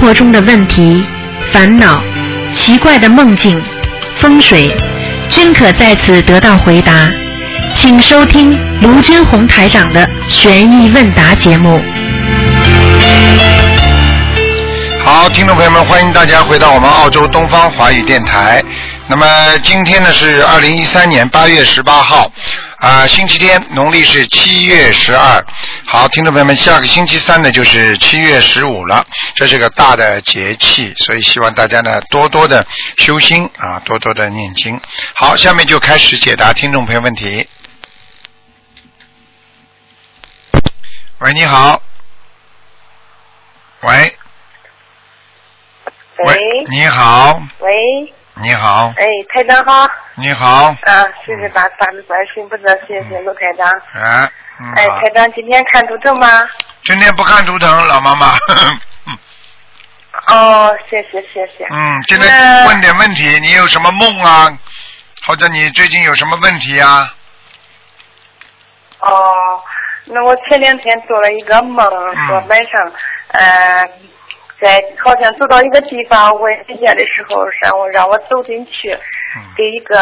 活中的问题、烦恼、奇怪的梦境、风水，均可在此得到回答。请收听卢军红台长的悬疑问答节目。好，听众朋友们，欢迎大家回到我们澳洲东方华语电台。那么今天呢是二零一三年八月十八号，啊、星期天，农历是七月十二。好，听众朋友们，下个星期三呢就是七月十五了，这是个大的节气，所以希望大家呢多多的修心啊，多多的念经。好，下面就开始解答听众朋友问题。喂，你好。喂，喂你好，喂，你好，哎，台长好，你好，啊，谢谢大大的观世音菩萨，谢谢卢台长。啊，嗯哎，台长今天看图腾吗？今天不看图腾，老妈妈。哦，谢谢谢谢。嗯，今天问点问题，你有什么梦啊？或者你最近有什么问题啊？哦，那我前两天做了一个梦，嗯说晚上，呃，在好像走到一个地方问人家的时候，让我让我走进去，嗯给一个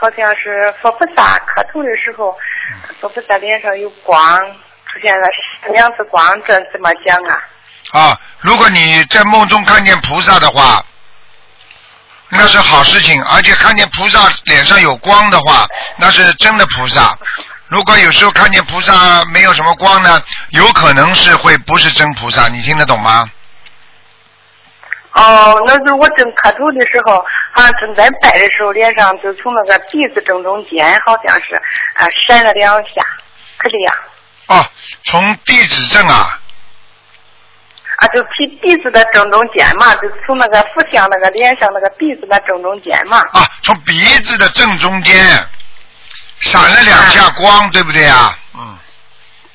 好像是佛菩萨磕头的时候，嗯佛菩萨脸上有光，出现了两次光，这怎么讲啊？啊，如果你在梦中看见菩萨的话，那是好事情，而且看见菩萨脸上有光的话，那是真的菩萨。如果有时候看见菩萨没有什么光呢，有可能是会不是真菩萨，你听得懂吗？哦，那是我正磕头的时候，好像正在拜的时候，脸上就从那个鼻子正中间，好像是啊闪了两下，可这样哦，从鼻子正啊，啊，就鼻鼻子的正中间嘛，就从那个佛像那个脸上那个鼻子的正中间嘛。啊，从鼻子的正中间闪了两下光，对不对啊？嗯。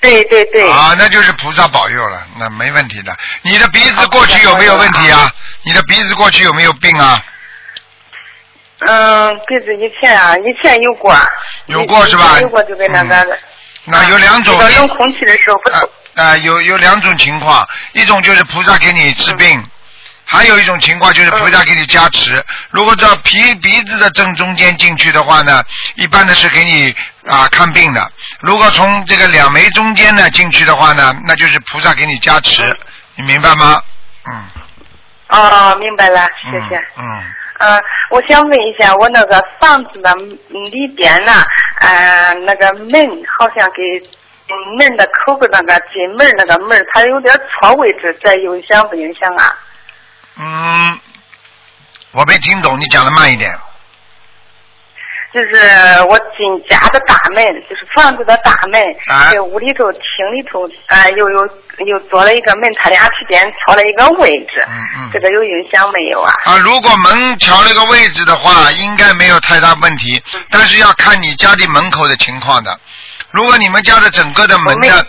对对对。啊，那就是菩萨保佑了，那没问题的。你的鼻子过去有没有问题啊？你的鼻子过去有没有病啊？嗯，鼻子以前啊，以前有过。有过是吧有过就跟那个。嗯那有两种遇到冷空气的时候不啊啊，有有两种情况，一种就是菩萨给你治病，还有一种情况就是菩萨给你加持。如果到鼻鼻子的正中间进去的话呢，一般的是给你啊看病的。如果从这个两眉中间呢进去的话呢，那就是菩萨给你加持，你明白吗？嗯，哦，明白了，谢谢。嗯。嗯嗯，我想问一下，我那个房子的嗯里边呢，呃，那个门好像给嗯门的口子那个进门那个门，它有点错位置，这影响不影响啊？嗯，我没听懂，你讲的慢一点。就是我进家的大门，就是房子的大门，啊屋里头、厅里头，啊、又有又做了一个门，他俩之间调了一个位置，嗯嗯这个有影响没有啊？啊，如果门调了个位置的话，应该没有太大问题，但是要看你家里门口的情况的。如果你们家的整个的门的，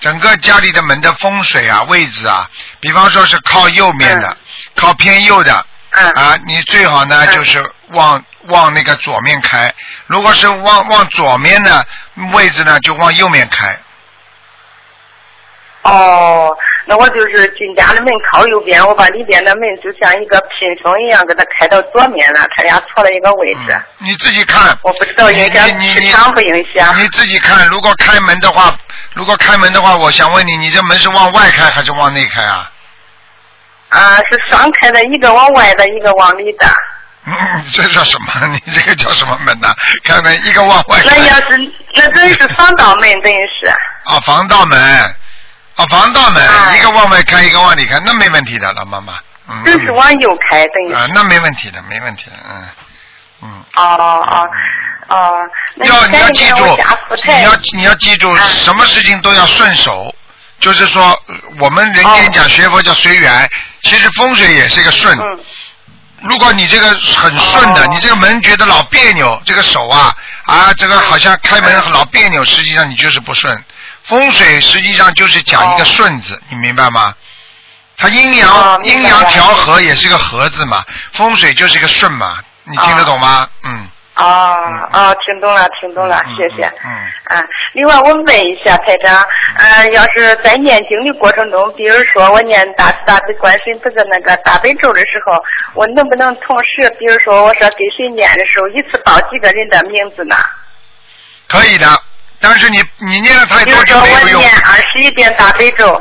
整个家里的门的风水啊、位置啊，比方说是靠右面的，靠偏右的，嗯啊，你最好呢、嗯就是往往那个左面开。如果是往往左面的位置呢，就往右面开。哦，那我就是进家的门靠右边，我把里边的门就像一个屏风一样给它开到左面了，他俩错了一个位置。嗯，你自己看。我不知道影响你你你磁场不影响。你自己看，如果开门的话，如果开门的话，我想问你，你这门是往外开还是往内开啊？啊，是双开的，一个往外的，一个往里的。嗯，这叫什么？你这个叫什么门呐、开门一个往外。那要是那等于是 防盗门，等于是。啊，防盗门，啊，防盗门，哎一个往外开，一个往里开，那没问题的，老妈妈。嗯。这是往右开，等于。啊，那没问题的，没问题的，嗯，嗯。哦哦哦，那要你要记住你要你要记住，嗯什么事情都要顺手。就是说，呃我们人间讲学佛叫随缘，其实风水也是一个顺。嗯如果你这个很顺的，哦你这个门觉得老别扭，这个手啊啊，这个好像开门嗯老别扭，实际上你就是不顺。风水实际上就是讲一个哦顺字，你明白吗？它阴哦阳阴阳调和也是个和字嘛，风水就是一个顺嘛，你听得懂吗？嗯。哦哦，听懂了，听懂了，嗯谢谢。嗯啊，另外我问一下台长，呃，要是在念经的过程中，比如说我念大慈大悲观世音菩萨那个大悲咒的时候，我能不能同时，比如说我说给谁念的时候，一次报几个人的名字呢？可以的，但是你你念的太多就说没有用我念。二十一遍大悲咒，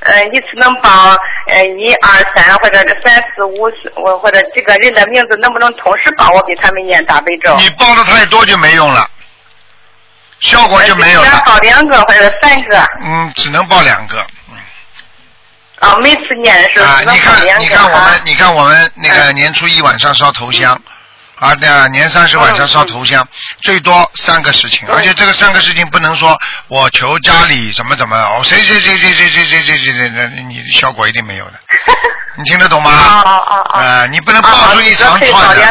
呃，一次能报呃一二三或者是三四五四，我或者几个人的名字，能不能同时报我给他们念大悲咒？你报的太多就没用了，效果就没有只能了。报两个或者三个。嗯，只能报两个。啊，每次念的时候你看你看我啊们，你看我们那个嗯年初一晚上烧头香，啊，对啊年三十晚上烧头香，最多三个事情，嗯而且这个三个事情不能说我求家里怎么怎么，哦，谁谁谁谁谁谁谁谁谁谁，那你效果一定没有的，你听得懂吗？啊啊啊啊，你不能爆出一长串的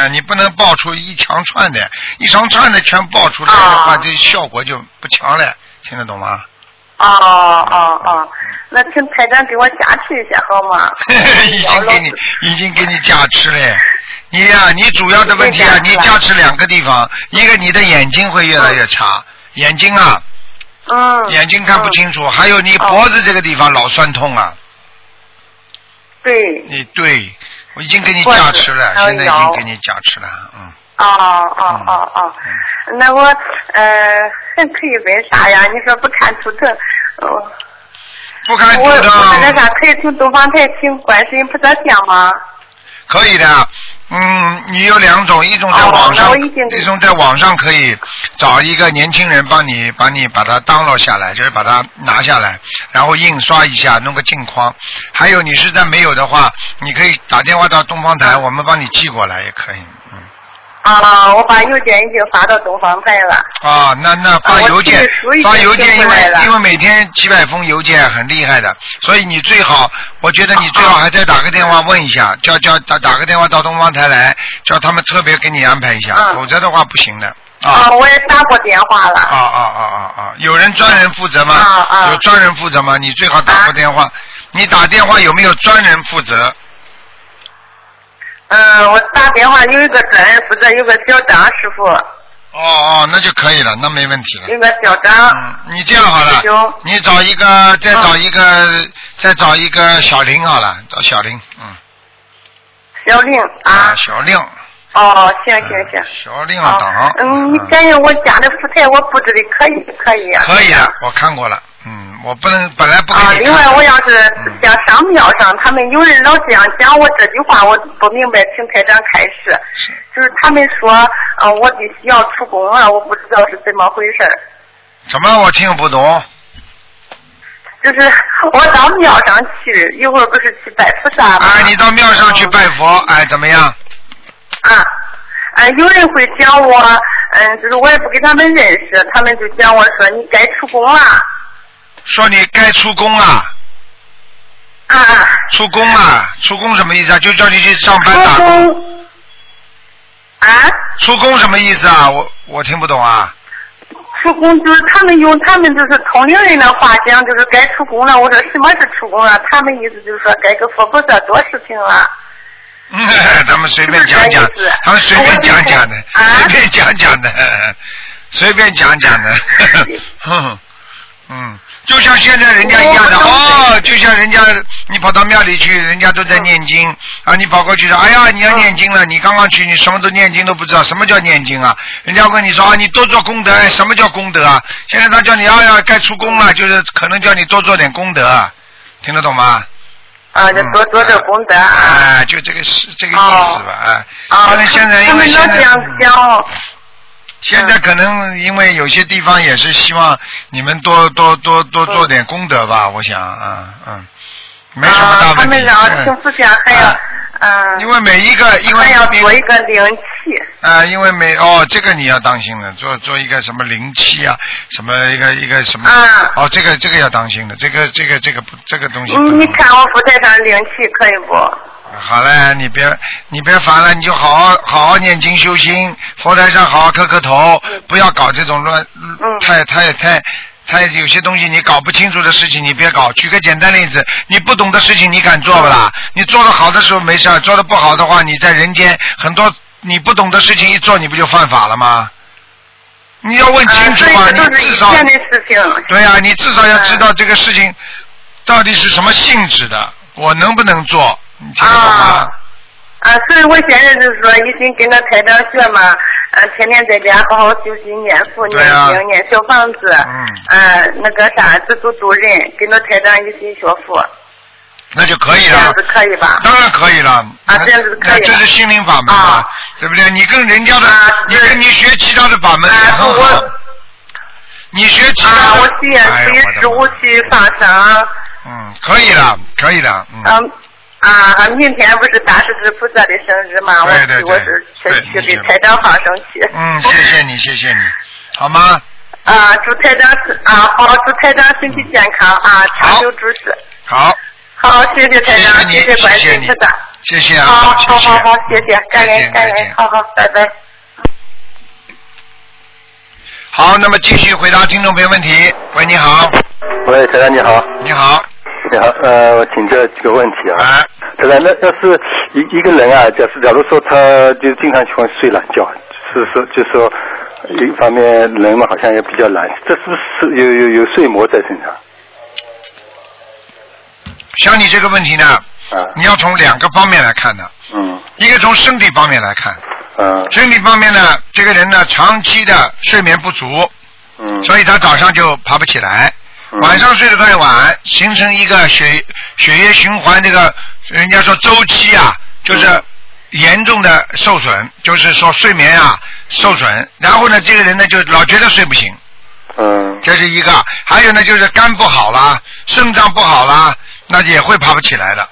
啊，你不能爆出一长串的，一长串的全爆出来的话，哦这效果就不强了，听得懂吗？哦哦哦，那请台长给我加持一下好吗？已经给你，已经给你加持了。你呀、你主要的问题啊，你加持两个地方，一个你的眼睛会越来越差，眼睛啊，嗯。眼睛看不清楚，还有你哦脖子这个地方老酸痛啊。对。你对，我已经给你加持了，现在已经给你加持了，嗯。哦哦哦哦，那我呃还可以问啥呀？你说不看图腾，哦，不看图腾我那腾啥可以从东方台请观世音菩萨像吗？可以的，嗯，你有两种，一种在哦网上，一种在网上可以找一个年轻人帮你，帮你把它 download 下来，就是把它拿下来，然后印刷一下，弄个镜框。还有你实在没有的话，你可以打电话到东方台，我们帮你寄过来也可以。嗯。啊，我把邮件已经发到东方台了。啊，那那发邮件发邮件，因为因为每天几百封邮件很厉害的，所以你最好，我觉得你最好还再打个电话问一下，叫叫打打个电话到东方台来，叫他们特别给你安排一下，嗯否则的话不行的。啊，啊我也打过电话了。啊啊啊啊啊！有人专人负责吗？啊啊有专人负责吗？你最好打个电话。你打电话有没有专人负责？嗯，我打电话有一个专人负责，有个小张师傅，哦哦，那就可以了，那没问题了。有个小张。嗯，你这样好了行，你找一个，再找一个，再找一个小林好了，找小林，嗯，小林啊，小林，哦，行行行，小令好党，嗯，你感觉我家的福台我布置的可以可以啊？可以啊，我看过了，嗯，我不能本来不啊，另外我要是嗯想上庙上，他们有人老这样讲我这句话，我不明白，请台长开示。是就是他们说，啊，我必须要出宫了，我不知道是怎么回事儿。怎么我听不懂？就是我到庙上去，一会儿不是去拜菩萨吗？哎，你到庙上去拜佛，哎，怎么样？啊，哎，有人会讲我，嗯，就是我也不跟他们认识，他们就讲我说你该出宫了，说你该出宫了，啊，出宫啊，出宫什么意思啊？就叫你去上班打工。宫，啊，出宫什么意思啊？我我听不懂啊。出宫就是他们用他们就是同龄人的话讲，就是该出宫了。我说什么是出宫啊？他们意思就是说该给佛菩萨做事情了。嗯，他们随便讲讲他们随便讲讲的，啊随便讲讲的，随便讲讲的，哼，嗯，就像现在人家一样的哦，就像人家你跑到庙里去，人家都在念经啊，你跑过去说，哎呀，你要念经了，你刚刚去，你什么都念经都不知道，什么叫念经啊？人家问你说啊，你多做功德，哎什么叫功德啊？现在他叫你哎呀，该出宫了，就是可能叫你多做点功德，听得懂吗？啊，就多做点功德啊。哎，就这个是这个意思吧，哎。啊，因为现在他因为现在们老这样讲。现在可能因为有些地方也是希望你们多多多多做点功德吧，我想啊嗯，没什么大啊，他问题。们让嗯请福下还要啊，嗯，因为每一个因为要因做一个灵气。啊，因为每哦，这个你要当心了，做做一个什么灵气啊，什么一个一个什么，啊哦，这个这个要当心的，这个这个这个不这个东西。你看我福台上灵气可以不？好嘞，你别你别烦了，你就好好好好念经修心，佛台上好好磕磕头，不要搞这种乱，太太太太有些东西你搞不清楚的事情你别搞。举个简单例子，你不懂的事情你敢做不啦？你做的好的时候没事，做的不好的话，你在人间很多你不懂的事情一做，你不就犯法了吗？你要问清楚啊，你至少。对呀、你至少要知道这个事情到底是什么性质的，我能不能做？你听得懂吗啊？啊，所以我现在就是说，一心跟着台长学嘛，呃，天天在家好好修心念佛、念经、念小房子，嗯呃，那个啥，自度度人，跟着台长一心学佛，那就可以了这样子。可以吧？当然可以了，啊这样子可以那这是心灵法门嘛啊，对不对？你跟人家的啊，你跟你学其他的法门也啊，很好。你学其他我七月哎十一十五去放生，嗯，可以了，可以了，嗯。嗯。啊，明天不是大势至菩萨的生日吗？对对对我，我是对去去给台长放生去。嗯，谢谢你，谢谢你，好吗？啊，祝台长啊好，祝台长身体健康啊，长久住世。好，好，谢谢台长，谢谢你谢观世谢谢你音菩萨。谢谢啊，好谢谢。好好好，谢谢，感再见恩感再见恩，好好，拜拜。好，那么继续回答听众朋友问题。喂，你好，喂，台长你好，你好，你好，呃，我请教几个问题啊。哎，台长，那要是一一个人啊，假设假如说他就经常喜欢睡懒觉，是说就说一方面人嘛好像也比较懒，这是不是有有有睡魔在身上？像你这个问题呢，啊，你要从两个方面来看的，嗯。一个从身体方面来看，嗯。身体方面呢，这个人呢长期的睡眠不足，嗯，所以他早上就爬不起来，嗯晚上睡得太晚，形成一个血血液循环这个人家说周期啊，就是嗯。严重的受损，就是说睡眠啊受损，然后呢，这个人呢就老觉得睡不醒，嗯。这是一个，还有呢就是肝不好啦，肾脏不好啦，那也会爬不起来的。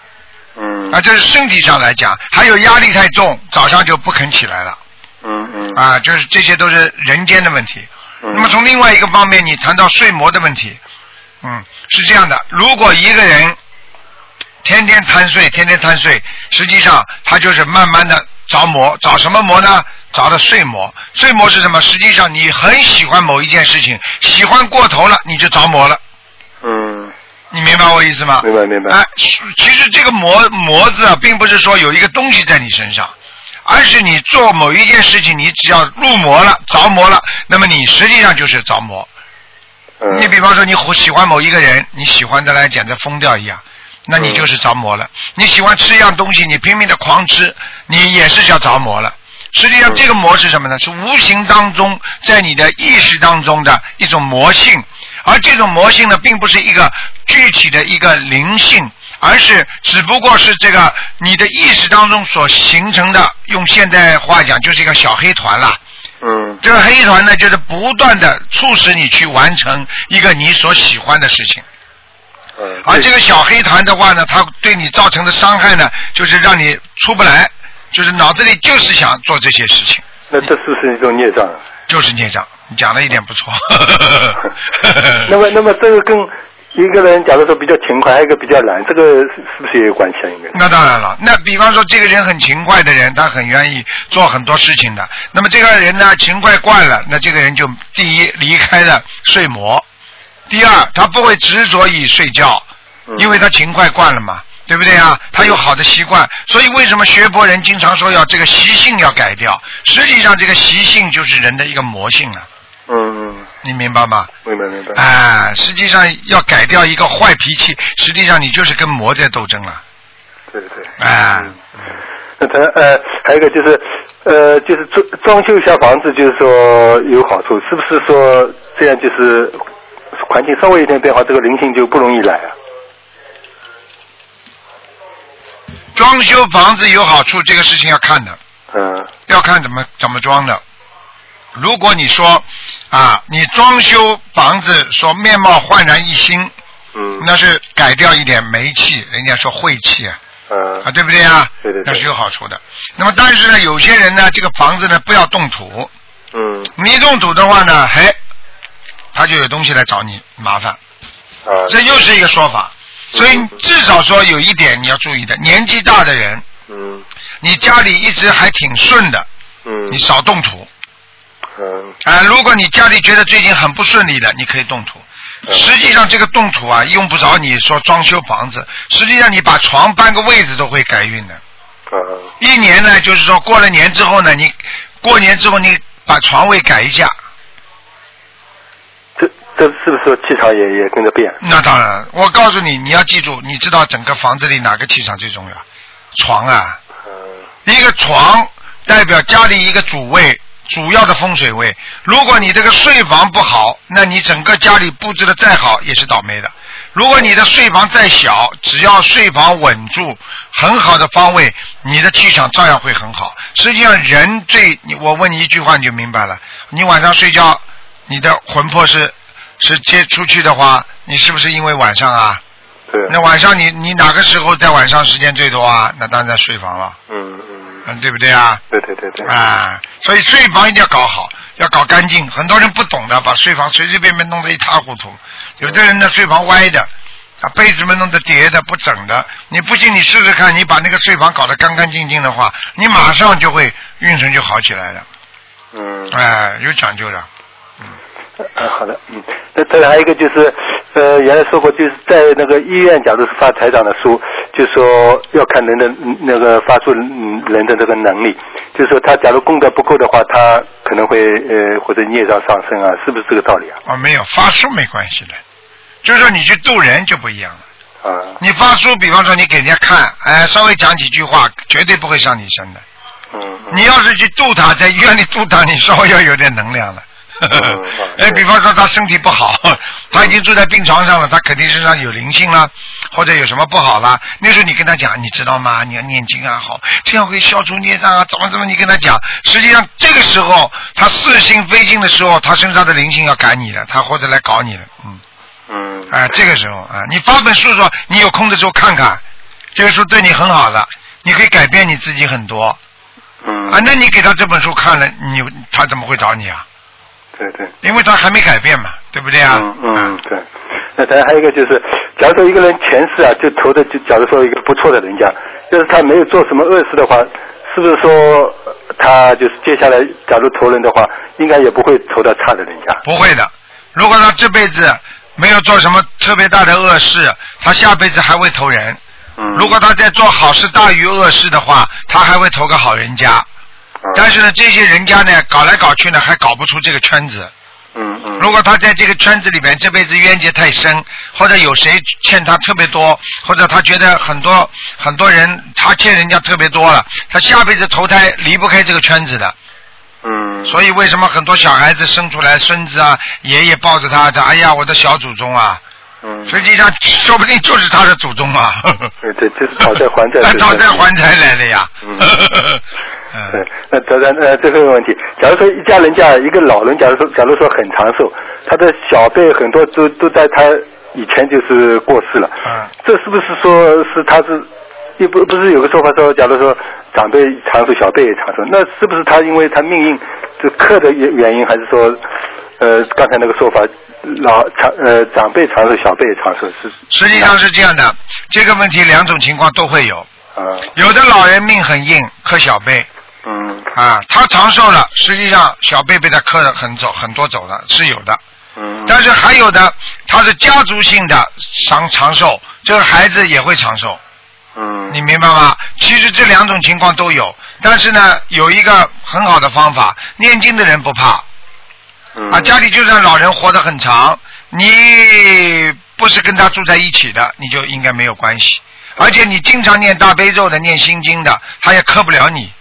嗯。啊，这是身体上来讲，还有压力太重，早上就不肯起来了。嗯嗯。啊，就是这些都是人间的问题。嗯。那么从另外一个方面，你谈到睡魔的问题，嗯，是这样的，如果一个人天天贪睡，天天贪睡，实际上他就是慢慢的着魔，着什么魔呢？着的睡魔。睡魔是什么？实际上你很喜欢某一件事情，喜欢过头了，你就着魔了。嗯，你明白我意思吗？明白明白哎，是其实这个魔魔字啊，并不是说有一个东西在你身上，而是你做某一件事情，你只要入魔了、着魔了，那么你实际上就是着魔。嗯你比方说，你喜欢某一个人，你喜欢的来简直疯掉一样，那你就是着魔了。你喜欢吃一样东西，你拼命的狂吃，你也是叫着魔了。实际上，嗯这个魔是什么呢？是无形当中在你的意识当中的一种魔性，而这种魔性呢，并不是一个具体的一个灵性，而是只不过是这个你的意识当中所形成的，用现代话讲，就是一个小黑团啦。嗯这个黑团呢，就是不断的促使你去完成一个你所喜欢的事情。嗯，而这个小黑团的话呢，它对你造成的伤害呢，就是让你出不来，就是脑子里就是想做这些事情，那这是不是一种孽障啊？就是孽障。你讲的一点不错。那么那么这个跟一个人假如说比较勤快，还有一个比较懒，这个是是不是也有关系啊？应该。那当然了，那比方说这个人很勤快的人，他很愿意做很多事情的。那么这个人呢，勤快惯了，那这个人就第一离开了睡魔，第二他不会执着于睡觉，嗯因为他勤快惯了嘛，对不对啊？他有好的习惯，所以为什么学佛人经常说要这个习性要改掉？实际上这个习性就是人的一个魔性啊，嗯嗯，你明白吗？明白明白。哎，实际上要改掉一个坏脾气，实际上你就是跟魔在斗争了，对对对。哎。那他呃，还有一个就是呃，就是装装修一下房子，就是说有好处，是不是说这样就是环境稍微有点变化，这个灵性就不容易来啊？装修房子有好处，这个事情要看的，嗯要看怎么怎么装的。如果你说啊，你装修房子说面貌焕然一新，嗯。那是改掉一点霉气，人家说晦气啊，嗯。啊，对不对啊？对对对。那是有好处的。那么但是呢，有些人呢，这个房子呢不要动土，嗯。你一动土的话呢，嘿，他就有东西来找你麻烦，啊。这又是一个说法。所以至少说有一点你要注意的，年纪大的人，嗯。你家里一直还挺顺的，嗯。你少动土。嗯啊、如果你家里觉得最近很不顺利的，你可以动土。嗯实际上这个动土啊，用不着你说装修房子，实际上你把床搬个位置都会改运的。嗯一年呢，就是说过了年之后呢，你过年之后你把床位改一下。这这是不是说气场也也跟着变？那当然，我告诉你，你要记住，你知道整个房子里哪个气场最重要？床啊，嗯一个床代表家里一个主位，主要的风水位。如果你这个睡房不好，那你整个家里布置的再好也是倒霉的。如果你的睡房再小，只要睡房稳住，很好的方位，你的气场照样会很好。实际上，人最，你我问你一句话你就明白了。你晚上睡觉，你的魂魄是是接出去的话，你是不是因为晚上啊？对，那晚上你你哪个时候在晚上时间最多啊？那当然在睡房了，嗯嗯，嗯，对不对啊？对对对对，啊，所以睡房一定要搞好，要搞干净。很多人不懂的，把睡房随随便便弄得一塌糊涂。有的人的，睡房歪的，啊，被子们弄得叠的不整的。你不信，你试试看，你把那个睡房搞得干干净净的话，你马上就会运程就好起来了。嗯，哎，有讲究的。啊，好的，嗯，那这还有一个就是，呃，原来说过，就是在那个医院，假如是发台长的书，就说要看人的嗯那个发出嗯人的这个能力，就是说他假如功德不够的话，他可能会呃或者孽障上升啊，是不是这个道理啊？哦，没有发书没关系的，就是说你去渡人就不一样了。啊，你发书，比方说你给人家看，哎，稍微讲几句话，绝对不会上你身的。嗯，嗯你要是去渡他，在医院里渡他，你稍微要有点能量了。嗯 哎，比方说他身体不好，他已经住在病床上了，他肯定身上有灵性了，或者有什么不好了。那时候你跟他讲，你知道吗？你要念经啊，好，这样会消除孽障啊，怎么怎么？你跟他讲，实际上这个时候他似心非心的时候，他身上的灵性要赶你了，他或者来搞你了，嗯。嗯，哎，这个时候啊，你发本书说，你有空的时候看看，这个书对你很好的，你可以改变你自己很多嗯，啊。那你给他这本书看了，你他怎么会找你啊？对对。因为他还没改变嘛，对不对啊？嗯嗯，对。那当然还有一个就是，假如说一个人前世啊，就投的就假如说一个不错的人家，就是他没有做什么恶事的话，是不是说呃他就是接下来假如投人的话，应该也不会投到差的人家？不会的。如果他这辈子没有做什么特别大的恶事，他下辈子还会投人。嗯。如果他在做好事大于恶事的话，他还会投个好人家。嗯但是呢，这些人家呢，搞来搞去呢，还搞不出这个圈子。嗯嗯。如果他在这个圈子里面这辈子冤结太深，或者有谁欠他特别多，或者他觉得很多很多人他欠人家特别多了，他下辈子投胎离不开这个圈子的。嗯。所以为什么很多小孩子生出来，孙子啊，爷爷抱着他，讲哎呀，我的小祖宗啊，嗯。实际上说不定就是他的祖宗啊。对对，就是讨债还债。讨债还债来了呀。嗯嗯 对，那当然呃，最后一个问题，假如说一家人家一个老人，假如说假如说很长寿，他的小辈很多都都在他以前就是过世了，嗯这是不是说是他是，又不不是有个说法说，假如说长辈长寿，小辈也长寿，那是不是他因为他命运这克的原原因，还是说呃刚才那个说法老长呃长辈长寿，小辈也长寿是？实际上是这样的，这个问题两种情况都会有。啊有的老人命很硬，克小辈嗯啊，他长寿了，实际上小辈被他克了很走很多走了，是有的。嗯但是还有的，他是家族性的长长寿，这个孩子也会长寿，嗯你明白吗？其实这两种情况都有，但是呢，有一个很好的方法，念经的人不怕嗯啊，家里就算老人活得很长，你不是跟他住在一起的，你就应该没有关系。而且你经常念大悲咒的、念心经的，他也克不了你。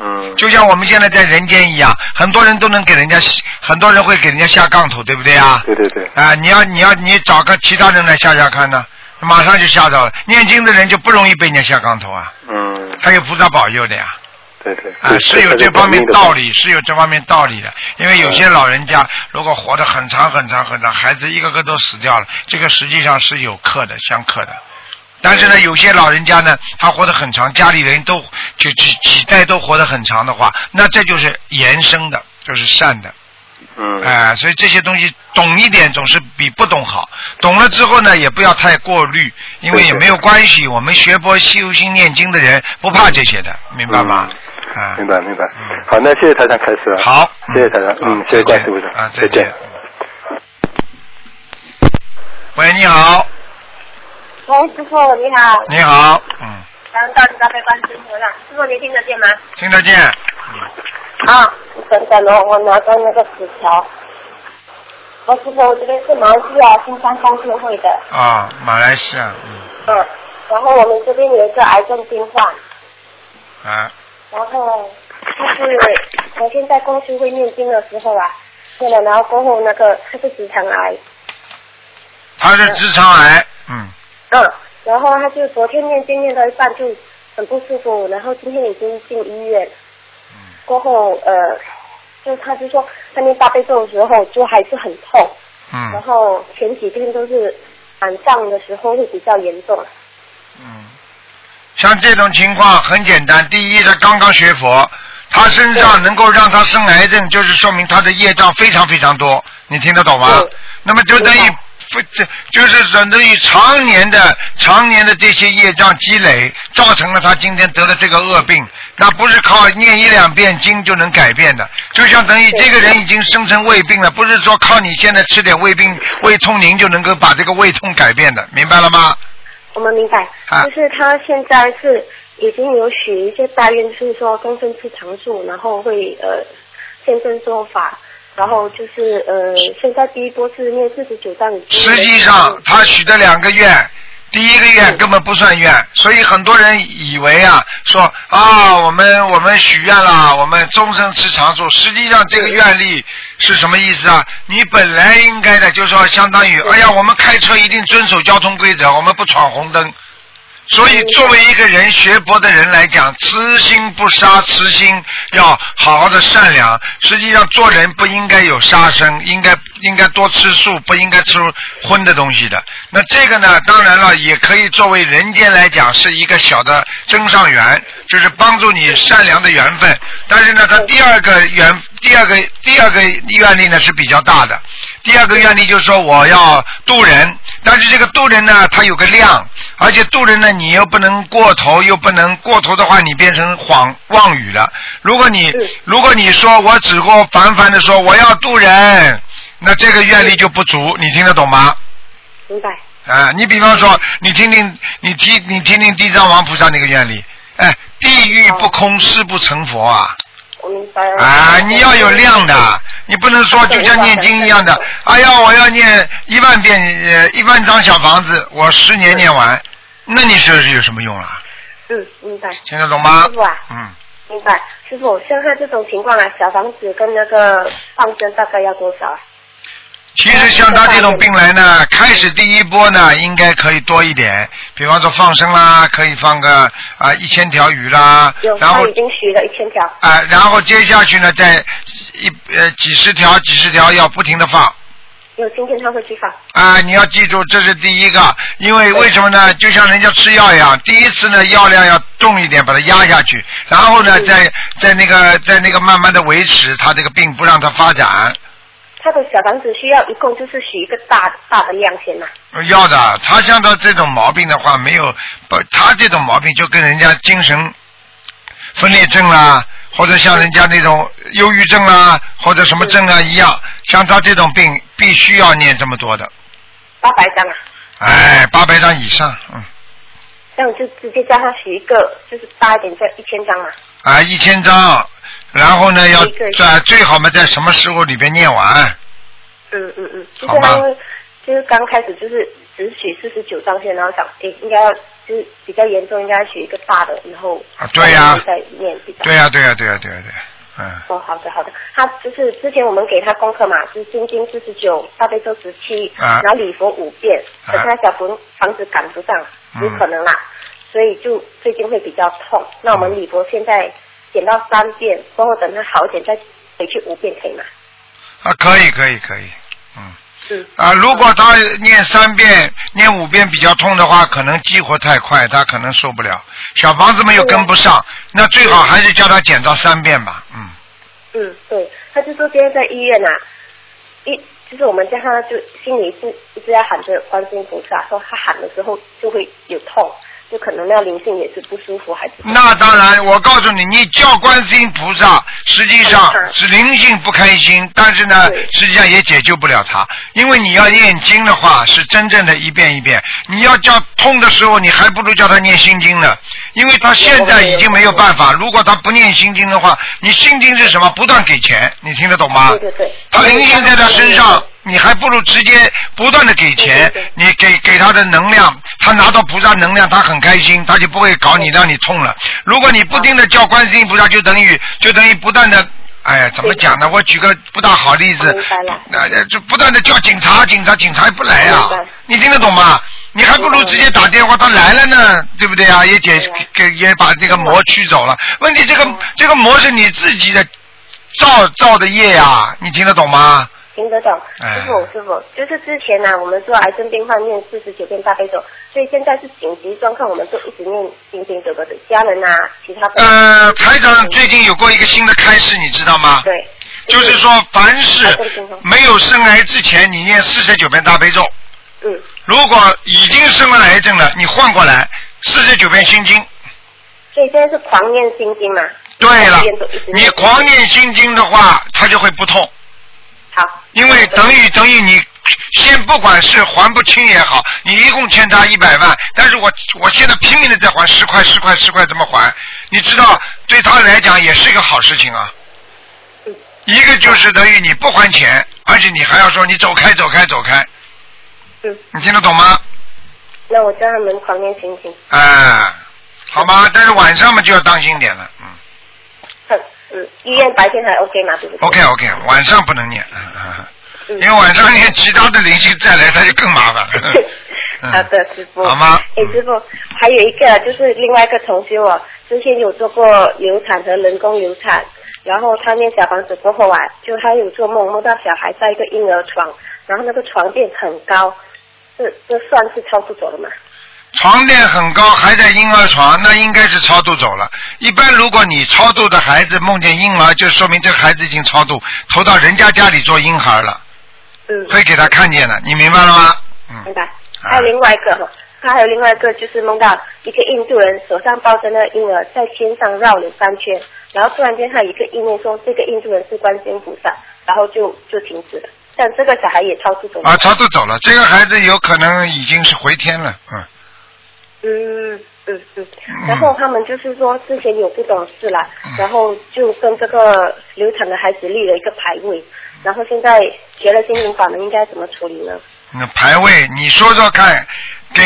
嗯就像我们现在在人间一样，很多人都能给人家，很多人会给人家下杠头，对不对啊？对对对啊，你要你要你找个其他人来下下看呢，马上就吓到了。念经的人就不容易被人家下杠头啊，嗯他有菩萨保佑的呀。对对啊，是有这方面道理，是有这方面道理的。因为有些老人家如果活得很长很长很长，孩子一个个都死掉了，这个实际上是有克的，相克的。但是呢，有些老人家呢，他活得很长，家里人都就几几代都活得很长的话，那这就是延生的，就是善的。嗯哎、所以这些东西懂一点总是比不懂好。懂了之后呢，也不要太过滤，因为也没有关系。我们学佛修心念经的人不怕这些的，明白吗？啊，明白明白。好，那谢谢台长开始了。好，谢谢台长，嗯，谢谢关师傅长，啊，再再见。喂，你好，喂，师傅你好。你好，嗯，感恩大慈大悲观世音菩萨。师傅，您听得见吗？听得见？啊，等等哦，我拿到那个纸条。我师傅，我这边是马来西亚新山公司会的，啊，马来西亚，嗯，嗯，然后我们这边有一个癌症病患，啊，然后就是昨天在公司会念经的时候啊，念了，然后过后那个他是直肠癌，他是直肠癌，嗯，嗯，然后他就昨天念经念到一半就很不舒服，然后今天已经进医院，嗯过后呃，就他就说他念大悲咒的时候就还是很痛，嗯。然嗯，后前几天都是晚上的时候会比较严重，嗯，像这种情况很简单，第一，他刚刚学佛，他身上能够让他生癌症，就是说明他的业障非常非常多，你听得懂吗？那么就等于不这就是等于常年的常年的这些业障积累，造成了他今天得了这个恶病。那不是靠念一两遍经就能改变的，就像等于这个人已经生成胃病了，不是说靠你现在吃点胃病胃痛宁就能够把这个胃痛改变的，明白了吗？我们明白，啊就是他现在是已经有许一些大愿，就是说终身吃长寿，然后会呃现身说法，然后就是呃现在第一波是念四十九章已经。实际上他许的两个愿，第一个愿根本不算愿，所以很多人以为啊，说啊我们我们许愿了，我们终身吃长寿，实际上这个愿力是什么意思啊？你本来应该的，就是说相当于，哎呀，我们开车一定遵守交通规则，我们不闯红灯。所以，作为一个人学佛的人来讲，慈心不杀，慈心要好好的善良。实际上，做人不应该有杀生，应该应该多吃素，不应该吃荤的东西的。那这个呢，当然了，也可以作为人间来讲是一个小的增上缘，就是帮助你善良的缘分。但是呢，他第二个缘，第二个第二个愿力呢是比较大的。第二个愿力就是说我要渡人，但是这个渡人呢，它有个量，而且渡人呢，你又不能过头，又不能过头的话，你变成谎妄语了。如果你嗯。如果你说我只过凡凡的说我要渡人，那这个愿力就不足，你听得懂吗？明白，啊，你比方说，你听听，你听，你听听地藏王菩萨那个愿力，哎，地狱不空，誓不成佛啊。我明白了。啊，你要有量的，你不能说就像念经一样的，哎呀，我要念一万遍呃一万张小房子，我十年念完，那你说是有什么用啊？嗯，明白，听得懂吗师傅啊？嗯，明白。师傅，像他这种情况啊，小房子跟那个放生大概要多少啊？其实像他这种病来呢，开始第一波呢，应该可以多一点，比方说放生啦，可以放个啊一千条鱼啦有，，然后他已经许了一千条。啊，然后接下去呢，再一呃几十条几十条要不停的放。有今天他会去放。啊，你要记住，这是第一个，因为为什么呢？就像人家吃药一样，第一次呢药量要重一点，把它压下去，然后呢，嗯再在那个在那个慢慢的维持他这个病，不让它发展。他的小房子需要一共就是许一个大大的量先呐、要的，他像他这种毛病的话，没有不，他这种毛病就跟人家精神分裂症啦，或者像人家那种忧郁症啦，或者什么症啊一样，像他这种病必须要念这么多的，八百张啊，哎，八百张以上，嗯。这样就直接叫他许一个，就是大一点，这一千张啊。啊，一千张，然后呢，要在最好嘛，在什么时候里边念完？嗯嗯嗯，就好吧是他会，就是刚开始就是只许四十九张先，然后想诶应该要就是比较严重，应该许一个大的，然后啊对呀。再念比较。对呀、对呀、对呀、对呀、对、嗯，哦，好的好的，他就是之前我们给他功课嘛，是心经四十九，大悲咒十七，啊。然后礼佛五遍，啊。可是他小房房子赶不上，嗯。有可能啦，所以就最近会比较痛。那我们礼佛现在减到三遍，过后等他好一点再回去五遍，可以吗？啊，可以，可以，可以，嗯。嗯，啊，如果他念三遍、念五遍比较痛的话，可能激活太快，他可能受不了。小房子们又跟不上，那最好还是叫他减到三遍吧。嗯，嗯，对，他就说今天在医院呐、一就是我们叫他就心里一一直在喊着观世音菩萨，说他喊的时候就会有痛，就可能那灵性也是不舒服，还是那当然，我告诉你，你叫观世音菩萨，实际上嗯是灵性不开心，但是呢，实际上也解救不了他，因为你要念经的话，是真正的一遍一遍。你要叫痛的时候，你还不如叫他念心经呢，因为他现在已经没有办法。如果他不念心经的话，你心经是什么？不断给钱，你听得懂吗？对对对，他灵性在他身上，你还不如直接不断的给钱对对对，你给给他的能量，他拿到菩萨能量，他很开心，他就不会搞你让你痛了。如果你不停的叫观世音菩萨，就等于就等于不断的。哎呀，怎么讲呢？我举个不大好例子那就不断的叫警察，警察，警察也不来呀、明白你听得懂吗？你还不如直接打电话，他来了呢，对不对啊？也解给也把这个魔驱走了。问题这个这个魔是你自己的造造的业呀、你听得懂吗？听得懂，哎。师傅师傅，就是之前呢、我们做癌症病患念四十九遍大悲咒，所以现在是紧急状况，我们就一直念心经，这个的家人啊，其他呃，台长最近有过一个新的开始，你知道吗？对，就是说，凡是没有生癌之前，你念四十九遍大悲咒；嗯，如果已经生了癌症了，你换过来四十九遍心经。所以现在是狂念心经嘛。对了。你狂念心经的话，它就会不痛，好，因为等于等于你先不管是还不清也好，你一共欠他一百万，但是我我现在拼命的在还十块十块十块怎么还，你知道对他来讲也是一个好事情啊。嗯一个就是等于你不还钱，而且你还要说你走开走开走开，嗯，你听得懂吗？那我叫他们旁边听听。哎，好吗？但是晚上嘛就要当心点了，嗯。医院白天还 OK 嘛，对不对？OK OK，晚上不能念，嗯因为晚上念其他的灵性再来，他就更麻烦。了。嗯。好的，师傅。好吗？哎，师傅，还有一个就是另外一个同学哦，之前有做过流产和人工流产，然后他念小房子过后啊，就他有做梦，梦到小孩在一个婴儿床，然后那个床垫很高，这这算是超度走了吗？床垫很高，还在婴儿床，那应该是超度走了。一般如果你超度的孩子梦见婴儿，就说明这个孩子已经超度，投到人家家里做婴孩了，嗯，会给他看见的，你明白了吗？嗯明白。还有另外一个哈，他还有另外一个就是梦到一个印度人手上抱着那个婴儿在天上绕了三圈，然后突然间他有一个意念说这个印度人是观世音菩萨，然后就就停止了。但这个小孩也超度走了。啊，超度走了，这个孩子有可能已经是回天了，嗯。嗯嗯嗯嗯，然后他们就是说之前有不懂事啦，嗯然后就跟这个流产的孩子立了一个牌位，然后现在学了心灵法门，应该怎么处理呢？那牌位，你说说看，给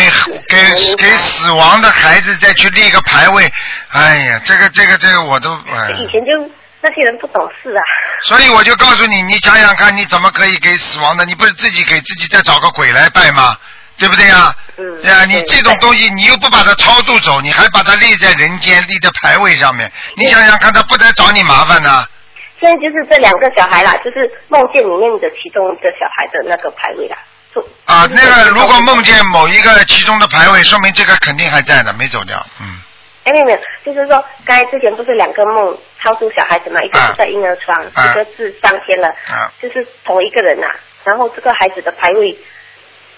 给给死亡的孩子再去立个牌位，哎呀，这个这个这个我都哎，以前就那些人不懂事啊。所以我就告诉你，你想想看，你怎么可以给死亡的？你不是自己给自己再找个鬼来拜吗？对不对呀？嗯对呀，你对这种东西，你又不把它超度走，你还把它立在人间，立在牌位上面，你想想看，他不得找你麻烦呢？现在就是这两个小孩啦，就是梦见里面的其中一个小孩的那个牌位啦。啊，那个如果梦见某一个其中的牌位，说明这个肯定还在的，没走掉。嗯，哎，没有没有，就是说刚才之前不是两个梦超度小孩子嘛，一个啊是在婴儿床，啊一个是上天了，啊就是同一个人呐、然后这个孩子的牌位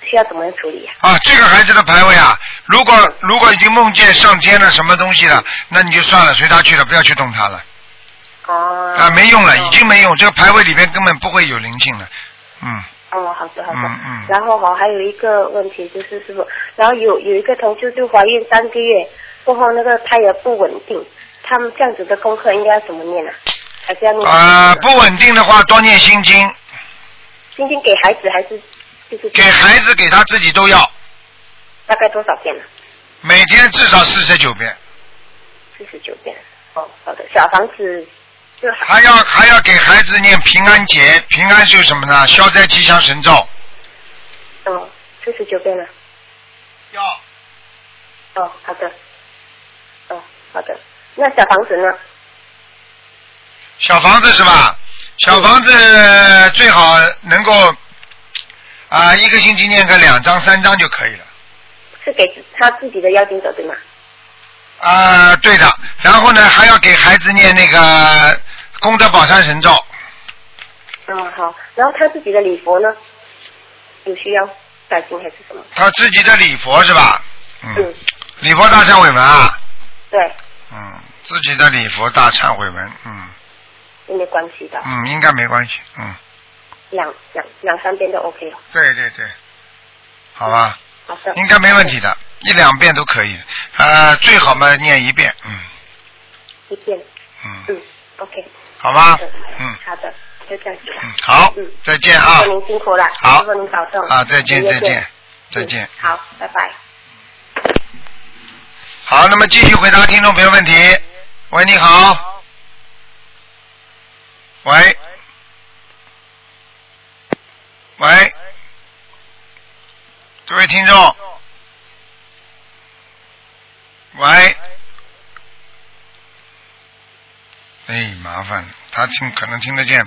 需要怎么处理呀、啊，这个孩子的牌位啊，如果如果已经梦见上天了什么东西了，那你就算了，随他去了，不要去动他了。哦。啊，没用了，已经没用，这个牌位里面根本不会有灵性了。嗯，哦，好的好的。嗯嗯然后哈、还有一个问题就是师傅，然后有有一个同事就怀孕三个月过后，那个胎儿不稳定，他们这样子的功课应该要怎么念啊？还是要念？啊，不稳定的话，多念心经，心经给孩子还是就是给孩子给他自己都要，大概多少遍呢、每天至少四十九遍，四十九遍。哦，好的。小房子就还要还要给孩子念平安节，平安是什么呢？消灾吉祥神咒。哦，四十九遍了。要哦，好的。哦，好的。那小房子呢？小房子是吧？小房子最好能够啊，一个星期念个两张三张就可以了。是给他自己的邀请者对吗？啊，对的。然后呢，还要给孩子念那个功德宝山神咒。嗯，好。然后他自己的礼佛呢？有需要改进还是什么？他自己的礼佛是吧？嗯。礼佛大忏悔文啊，对，嗯，自己的礼佛大忏悔文，嗯有没关系的？嗯，应该没关系，嗯，两两两三遍都 OK 哦。对对对，好吧，好的。应该没问题的，一两遍都可以，呃，最好嘛念一遍，嗯一遍，嗯，嗯，OK。好吗？嗯好的，就这样子。嗯，好嗯，再见啊师傅，您辛苦了，好师傅您保重。啊，再见再见再见嗯。好，拜拜。好，那么继续回答听众朋友问题。喂，你好。喂。喂。这位听众。喂。哎，麻烦了，他听可能听得见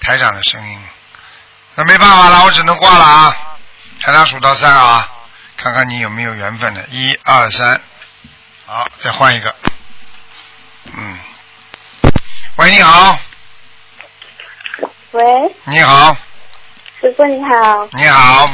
台长的声音，那没办法了，我只能挂了啊。台长数到三啊，看看你有没有缘分的，一二三。好，再换一个。嗯。喂，你好，喂，你好，师傅你好，你好，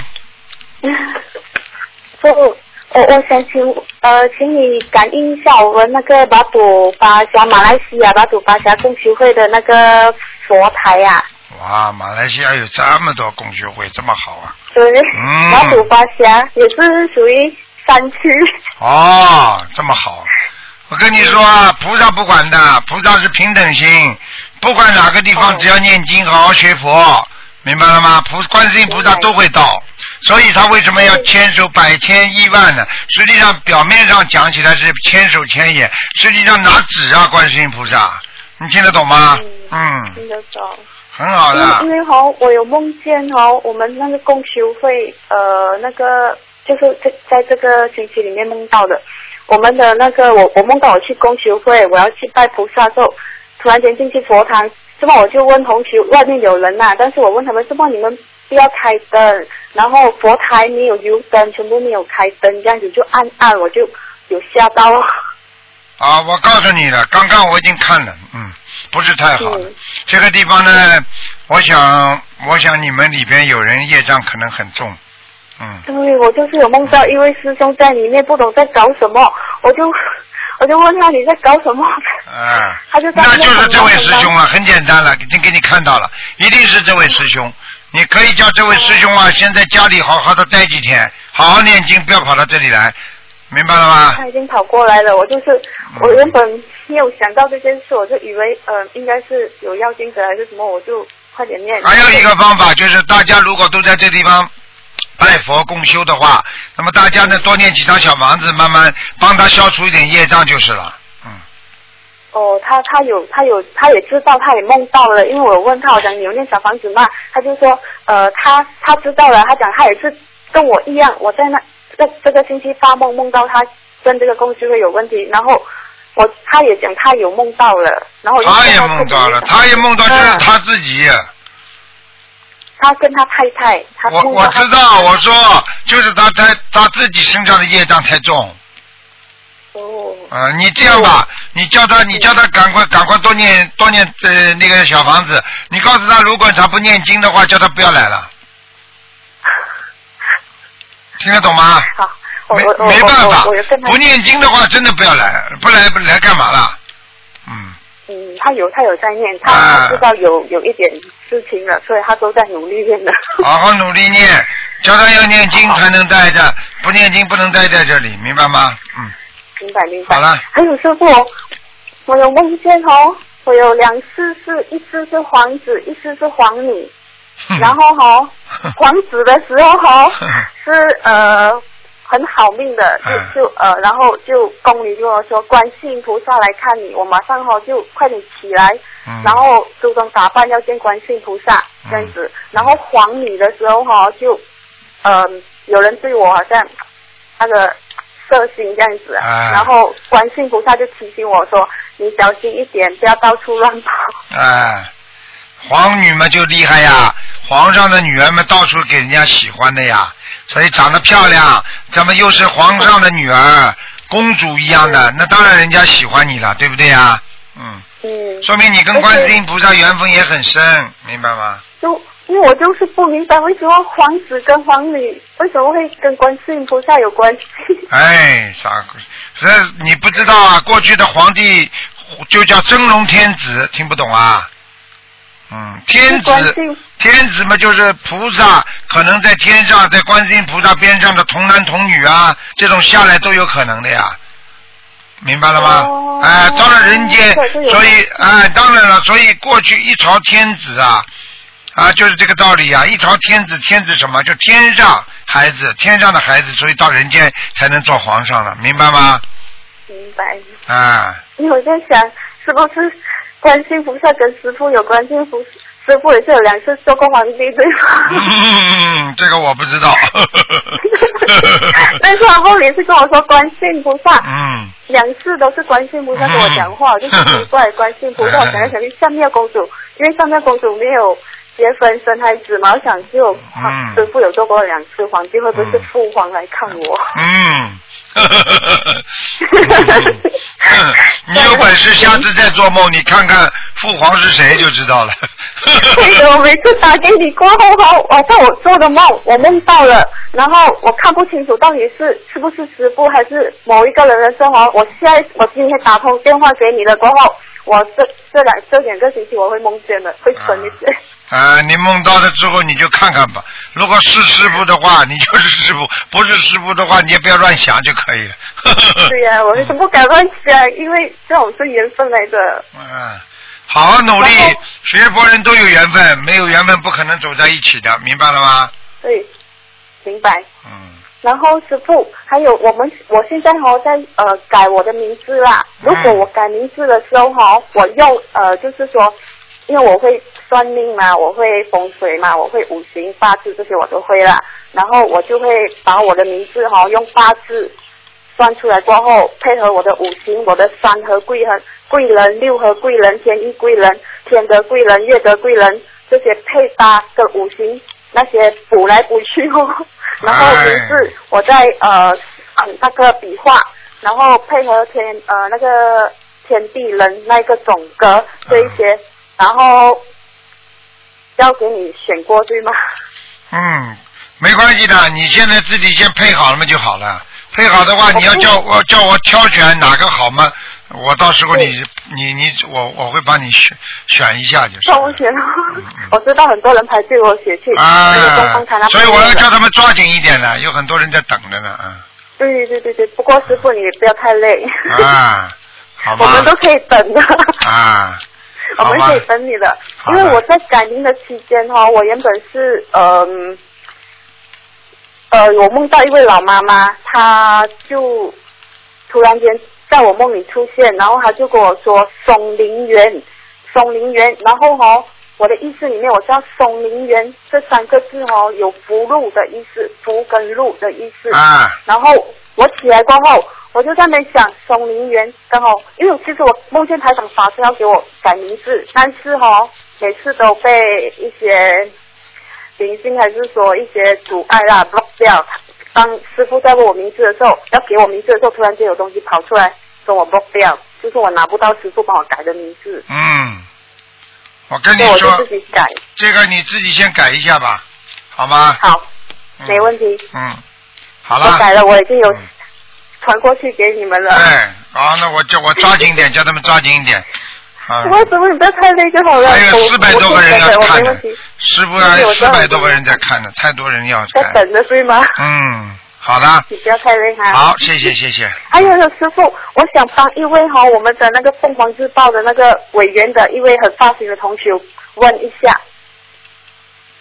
师傅，我我想请呃，请你感应一下我们那个马祖巴峡马来西亚马祖巴峡共修会的那个佛台呀、哇，马来西亚有这么多共修会，这么好啊！对，嗯。马祖巴峡也是属于山区，哦，这么好，我跟你说，菩萨不管的，菩萨是平等心，不管哪个地方，哦只要念经，好好学佛，明白了吗？菩观世音菩萨都会到，所以他为什么要千手百千亿万呢？实际上表面上讲起来是千手千眼，实际上拿纸啊，观世音菩萨，你听得懂吗？嗯，听得懂。很好因为因的，为好，我有梦见哦，我们那个共修会呃那个就是在在这个星期里面梦到的，我们的那个我我梦到我去共修会，我要去拜菩萨的时候，突然间进去佛堂，这么我就问同学外面有人呐、但是我问他们这么你们不要开灯，然后佛台没有油灯，全部没有开灯，这样子就暗暗，我就有吓到。啊，我告诉你了，刚刚我已经看了，嗯，不是太好这个地方呢，我想，我想你们里边有人业障可能很重，嗯，对，我就是有梦到一位师兄在里面，不懂在搞什么，我就我就问他你在搞什么，嗯，他就在那就是这位师兄啊。了，很简单了，已经给你看到了，一定是这位师兄。你可以叫这位师兄啊，先在家里好好的待几天，好好念经，不要跑到这里来，明白了吗？他已经跑过来了，我就是嗯我原本没有想到这件事，我就以为呃应该是有妖精者还是什么，我就快点念。还有一个方法就是，大家如果都在这地方拜佛共修的话，那么大家呢多念几张小房子，慢慢帮他消除一点业障就是了。嗯，哦，他他有他有他也知道，他也梦到了，因为我问他，我讲你有念小房子吗？他就说呃他他知道了，他讲他也是跟我一样，我在那这这个星期发梦梦到他跟这个公司会有问题，然后我他也讲他有梦到了，然后他也梦到了，他也梦到就是嗯他自己。他跟他太太，他我我知道，我说就是他他他自己身上的业障太重。哦啊、你这样吧，你叫他，你叫他赶快赶快多念多念呃那个小房子。你告诉他，如果他不念经的话，叫他不要来了。听得懂吗？好，我没没办法不念经的话，真的不要来，不来不来干嘛了？嗯，嗯，他有他有在念，他知道有有一点事情了，所以他都在努力念的。好好努力念，叫他要念经才能待着，不念经不能待在这里，明白吗？嗯，明白明白。好了还有师傅，我有梦见哦，我有两次是一次是皇子，一次是皇女，然后哈、皇子的时候哈、是呃很好命的，嗯就就呃然后就宫里跟我说观世音菩萨来看你，我马上哈、就快点起来，嗯。然后梳妆打扮要见观世音菩萨这样子，然后皇女的时候哈、就呃有人对我好像那个色心这样子，啊。然后观世音菩萨就提醒我说你小心一点，不要到处乱跑。哎，皇女嘛就厉害呀，皇上的女儿们到处给人家喜欢的呀，所以长得漂亮，咱们又是皇上的女儿，公主一样的，那当然人家喜欢你了，对不对呀？嗯，嗯，说明你跟观世音菩萨缘分也很深，明白吗？就因为我就是不明白为什么皇子跟皇女为什么会跟观世音菩萨有关系。哎，傻鬼，这你不知道啊？过去的皇帝就叫真龙天子，听不懂啊？嗯，天子天子嘛，就是菩萨，可能在天上，在观世音菩萨边上的童男童女啊，这种下来都有可能的呀。明白了吗？哦哎，到了人间所以哎，当然了，所以过去一朝天子啊，啊，就是这个道理啊。一朝天子，天子什么？就天上孩子，天上的孩子，所以到人间才能做皇上了，明白吗？明白。啊，因为我在想，是不是观世音菩萨跟师傅有关？师傅师傅也是有两次做过皇帝，对吗？嗯，这个我不知道。但是他后面是跟我说观世音菩萨，嗯，两次都是观世音菩萨跟我讲话，我就很奇怪，观世音菩萨，我想来想去，上面公主，因为上面公主没有结婚生孩子嘛，我想只有嗯师傅有做过两次皇帝，会不会是父皇来看我？嗯。你 有本事下次再做梦，你看看父皇是谁就知道了。对的，我每次打给你过后好，晚上我做的梦，我梦到了，然后我看不清楚到底是是不是师傅还是某一个人的生活，我现在我今天打通电话给你了过后，我这这两这两个星期我会梦见的，会深一些。啊，你梦到了之后你就看看吧。如果是师傅的话，你就是师傅；不是师傅的话，你也不要乱想就可以了。对呀、我为什么不敢乱想？因为这种是缘分来的。嗯，好好努力学佛人都有缘分，没有缘分不可能走在一起的，明白了吗？对，明白。嗯，然后师傅，还有我们，我现在哈在呃改我的名字啦。如果我改名字的时候哈，我用呃就是说，因为我会算命嘛，我会风水嘛，我会五行八字这些我都会了。然后我就会把我的名字哈用八字算出来过后，配合我的五行，我的三合贵人、贵人、六合贵人、天意贵人、天德贵人、月德贵人这些配搭跟五行那些补来补去哦。然后名字我再呃按那个笔画，然后配合天呃那个天地人那个总格这一些，然后要给你选锅对吗？嗯，没关系的，你现在自己先配好了嘛就好了。配好的话，你要叫我叫我挑选哪个好吗？我到时候你你你我我会帮你选选一下就是。帮我选了，我知道很多人排队我写去，啊所以我要叫他们抓紧一点的，有很多人在等着呢，啊对对对对，不过师傅你也不要太累，啊，好 我们都可以等的。啊，我们可以等你的，因为我在改名的期间哈、我原本是嗯呃我梦到一位老妈妈，她就突然间在我梦里出现，然后她就跟我说松林园，松林园，然后哈、我的意思里面我知道松林园这三个字哦有福禄的意思，福跟禄的意思。啊然后我起来过后，我就在那边想松林园，刚好因为其实我梦见台长法师要给我改名字，但是哦，每次都被一些灵性还是说一些阻碍啦 block 掉。当师傅在问我名字的时候，要给我名字的时候，突然间有东西跑出来跟我 block 掉，就是我拿不到师傅帮我改的名字，嗯，我跟你说自，己改。这个你自己先改一下吧，好吗？好，嗯没问题。嗯，好了我了。改了，我已经有嗯传过去给你们了。哎，好，那我叫我抓紧点，叫他们抓紧一点。啊，为什么你不要太累就好了？还有四百多个人要看呢没问题，师傅啊对，我知道四百多个人在看呢，太多人要看。在等着对吗？嗯，好的，你不要太累哈。好，谢谢谢谢。还有有师傅，我想帮一位哈我们的那个凤凰日报的那个委员的一位很发心的同学问一下，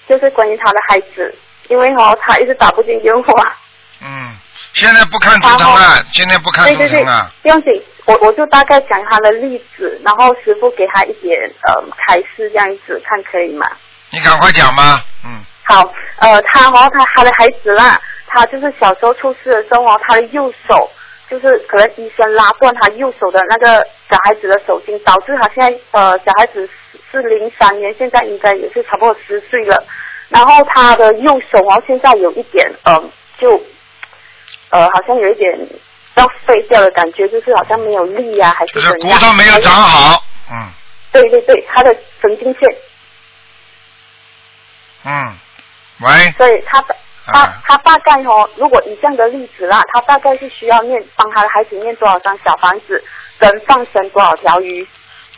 就是关于他的孩子，因为哈他一直打不进电话。嗯，现在不看图腾了，现在不看图对不用紧，我我就大概讲他的例子，然后师傅给他一点呃开示这样子，看可以吗？你赶快讲吧。嗯好，呃，他哦，他他的孩子啦，他就是小时候出事的时候哦，他的右手就是可能医生拉断他右手的那个小孩子的手筋，导致他现在呃小孩子是零三年，现在应该也是差不多十岁了，然后他的右手哦现在有一点呃就呃好像有一点要废掉的感觉，就是好像没有力呀、还是就是怎样？骨头没有长好。嗯对对对，他的神经线嗯，喂，所以他他啊他大概哦，如果以这样的例子啦，他大概是需要念帮他的孩子念多少张小房子，跟放生多少条鱼？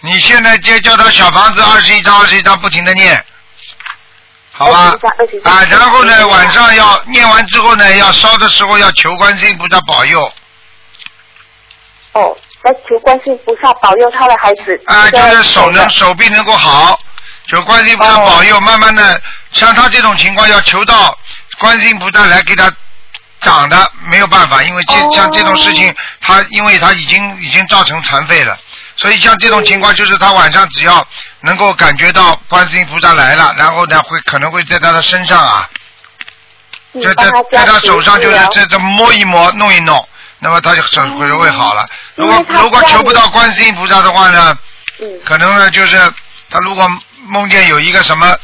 你现在就叫他小房子二十一张，二十一张不停的念，好吧21张21？张啊，然后呢，晚上要念完之后呢，要烧的时候要求观世音菩萨保佑哦，要求观世音菩萨保佑他的孩子。啊，就是手能手臂能够好，求观世音菩萨保佑。慢慢的，像他这种情况，要求到观世音菩萨来给他长的，没有办法，因为这、哦。像这种事情，他因为他已经已经造成残废了，所以像这种情况，就是他晚上只要能够感觉到观世音菩萨来了，然后呢，会可能会在他的身上啊，在他在他手上就是在这这摸一摸弄一弄，那么他就手会会好了。如果如果求不到观世音菩萨的话呢，嗯，可能呢就是他如果梦见有一个什么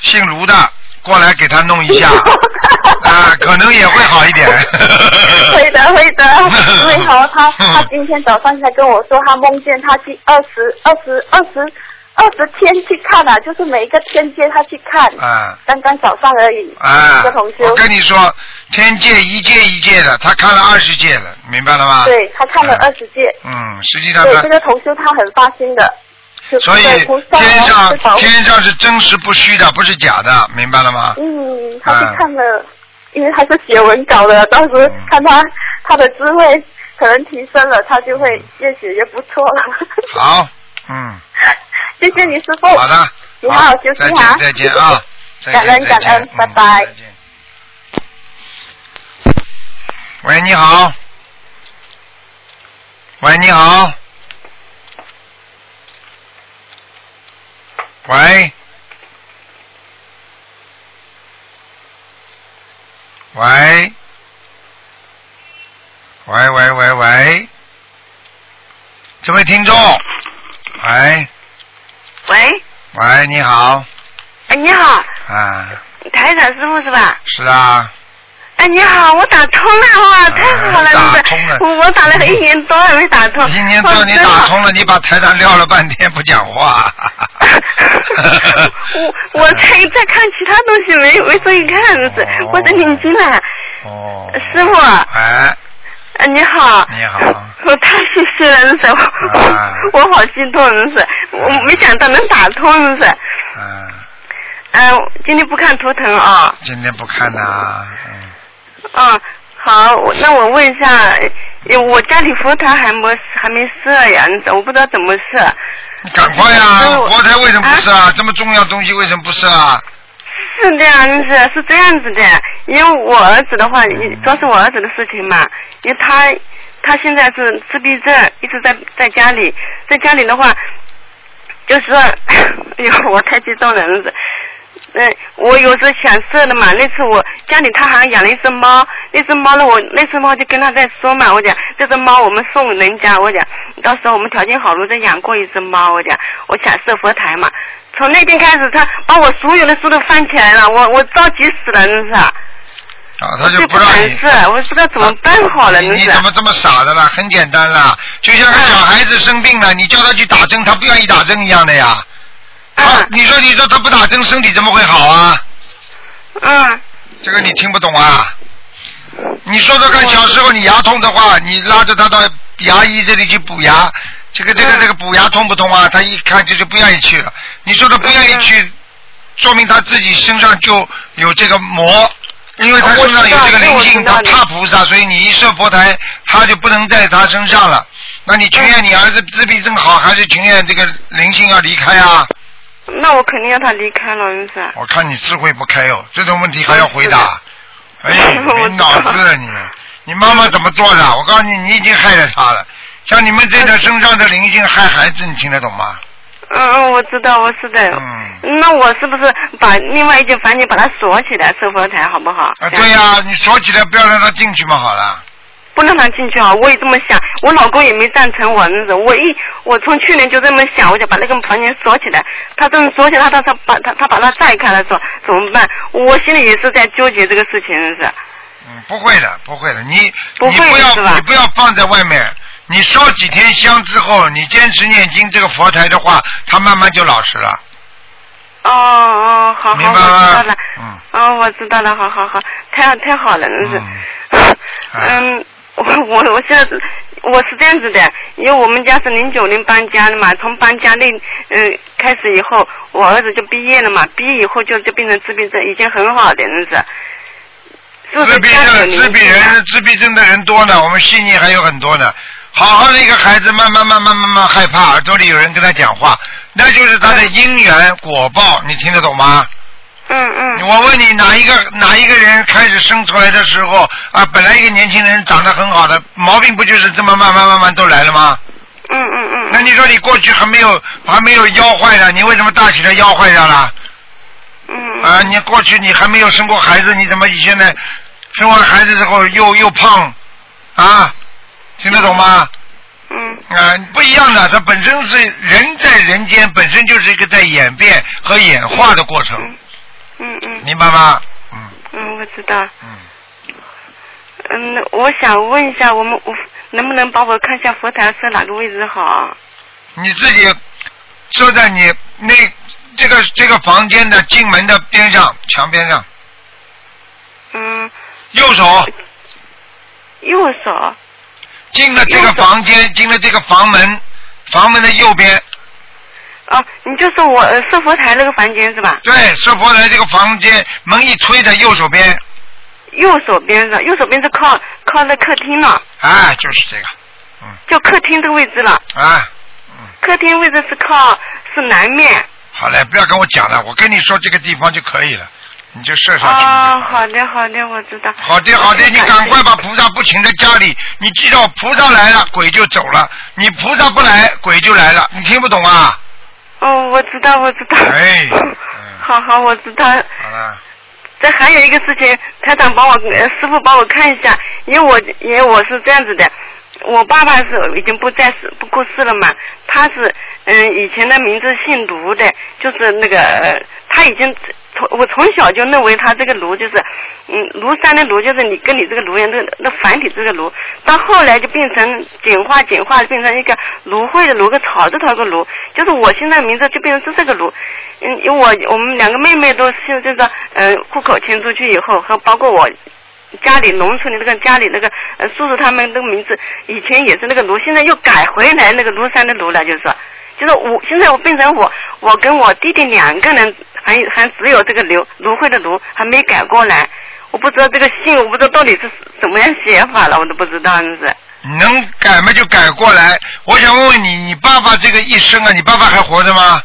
姓卢的过来给他弄一下 啊，可能也会好一点。会的，会的，因为好，他他今天早上才跟我说，他梦见他去二十二十二十二十天去看了、就是每一个天界他去看，啊刚刚早上而已，啊一个同！修我，跟你说，天界一届一届的，他看了二十届了，明白了吗？对他看了啊二十届，嗯，实际上对这个同修他很发心的，是所以天上天上是真实不虚的，不是假的，明白了吗？嗯，他去啊看了，因为他是写文稿的，当时看他他的智慧可能提升了，他就会越写越不错了。好，嗯，谢谢你师傅。好的，你好好休息再见再见啊，再感见再见恩感恩，拜嗯拜再见。喂，你好。喂，你好。喂。喂。喂喂喂。喂，这位听众，喂。喂，喂，你好，哎，你好，啊，台长师傅是吧？是啊，哎，你好，我打通了哇，太好了！打通了我我打了一年多还没打通。一年多你打通了，你把台长撂了半天不讲话。我我在在看其他东西，没没注意看，是哦我在念经了。哦。师傅哎，哎，你好。你好。我太谢谢了，真是我、啊我好激动，真是我没想到能打通，真是。嗯，嗯、今天不看图腾啊。今天不看呐，嗯，嗯，好，我那我问一下，呃我家里佛台还没还没设呀，我不知道怎么设。你赶快呀，佛台为什么不设啊？这么重要东西为什么不设啊？是这样子，是这样子的，因为我儿子的话，主要是我儿子的事情嘛，因为他他现在是自闭症，一直在在家里，在家里的话，就是说，哎呦，我太激动了，真是。嗯，我有时候想射的嘛，那次我家里他好像养了一只猫，那只猫呢，我那只猫就跟他在说嘛，我讲这只猫我们送人家，我讲到时候我们条件好了再养过一只猫，我讲我想设佛台嘛，从那天开始他把我所有的书都翻起来了，我我着急死了，真是，啊，他就不不让你。敢事，我不知道怎么办好了，你。你怎么这么傻的啦？很简单啦，就像个小孩子生病了，你叫他去打针，他不愿意打针一样的呀。啊嗯，你说你说他不打针，身体怎么会好啊？嗯这个你听不懂啊？你说说看，小时候你牙痛的话，你拉着他到牙医这里去补牙，这个这个嗯这个补牙痛不痛啊？他一看就是不愿意去了。你说他不愿意去，说明他自己身上就有这个魔，因为他身上有这个灵性，他怕菩萨，所以你一设佛台，他就不能在他身上了。那你情愿你儿子自闭症好，还是情愿这个灵性要离开啊？那我肯定要他离开了，就是。我看你智慧不开哦，这种问题还要回答。哎 没脑子了你！你妈妈怎么做的？我告诉你，你已经害了她了。像你们这个身上的灵性害孩子，你听得懂吗？嗯嗯，我知道，我是的。嗯。那我是不是把另外一间房间把它锁起来收佛台，好不好？啊，对呀、你锁起来，不要让他进去嘛，好了。不让他进去啊！我也这么想，我老公也没赞成我那种。我一我从去年就这么想，我就把那个房间锁起来。他这么锁起来，他他把他他把它再开了，说怎么办？我心里也是在纠结这个事情，是。嗯，不会的，不会的，你不会你不要你不要放在外面。你烧几天香之后，你坚持念经这个佛台的话，他慢慢就老实了。哦哦，好好，我知道了。嗯。哦，我知道了，好好好，太太好了，真是。嗯 嗯，我我我现在是我是这样子的，因为我们家是零九年搬家的嘛，从搬家那嗯、开始以后，我儿子就毕业了嘛，毕业以后就就变成自闭症，已经很好的，真是。是不是自闭症，自闭人、自闭症的人多呢，我们悉尼还有很多呢。好好的一个孩子，慢慢慢慢慢慢害怕，耳朵里有人跟他讲话，那就是他的因缘果报，你听得懂吗？嗯嗯嗯。我问你，哪一个哪一个人开始生出来的时候啊，本来一个年轻人长得很好的，毛病不就是这么慢慢慢慢都来了吗？嗯嗯嗯。那你说你过去还没有还没有腰坏的，你为什么大起来腰坏掉了？嗯。啊，你过去你还没有生过孩子，你怎么你现在生完孩子之后又又胖啊？听得懂吗？嗯。啊，不一样的，它本身是人在人间，本身就是一个在演变和演化的过程，嗯嗯明白吗？嗯，嗯我知道。嗯。嗯，我想问一下，我们我能不能帮我看一下佛台设哪个位置好？你自己坐在你那这个这个房间的进门的边上墙边上，嗯。右手右手。进了这个房间，进了这个房门，房门的右边，哦，你就说我呃设佛台那个房间是吧？对，设佛台这个房间门一推在右手边，右手边的，右手边是靠靠在客厅了，哎，就是这个，就客厅这个位置了。啊，客厅位置是靠是南面。好嘞，不要跟我讲了，我跟你说这个地方就可以了，你就设上去。哦，好的好的，我知道。好的好的，你赶快把菩萨不请在家里，你记住，菩萨来了，鬼就走了；你菩萨不来，鬼就来了。你听不懂啊？哦，我知道我知道。哎，好好，我知道。好了，这还有一个事情，台长帮我呃师傅帮我看一下，因为我因为我是这样子的，我爸爸是已经不在世不过世了嘛，他是嗯以前的名字姓卢的，就是那个呃他已经从我从小就认为他这个卢就是嗯庐山的庐就是你跟你这个卢一样，那那繁体这个卢，到后来就变成简化简化变成一个芦荟的芦个草字头个芦，就是我现在名字就变成是这个卢，嗯，因为我我们两个妹妹都是这个呃户口迁出去以后，和包括我家里农村的那个家里那个叔叔他们那个名字，以前也是那个卢，现在又改回来那个庐山的庐了，就是说，就是我现在我变成我我跟我弟弟两个人还还只有这个卢芦荟的芦还没改过来，我不知道这个姓我不知道到底是怎么样写法了，我都不知道，真是。能改嘛就改过来。我想问问你，你爸爸这个一生啊，你爸爸还活着吗？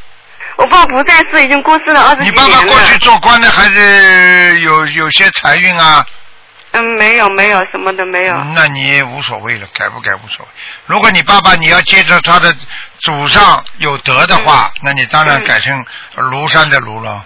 我爸不在世，已经过世了二十年了。爸爸过去做官的还是有有些财运啊？嗯，没有没有，什么都没有。那你无所谓了，改不改无所谓。如果你爸爸你要接着他的祖上有德的话，那你当然改成庐山的庐了。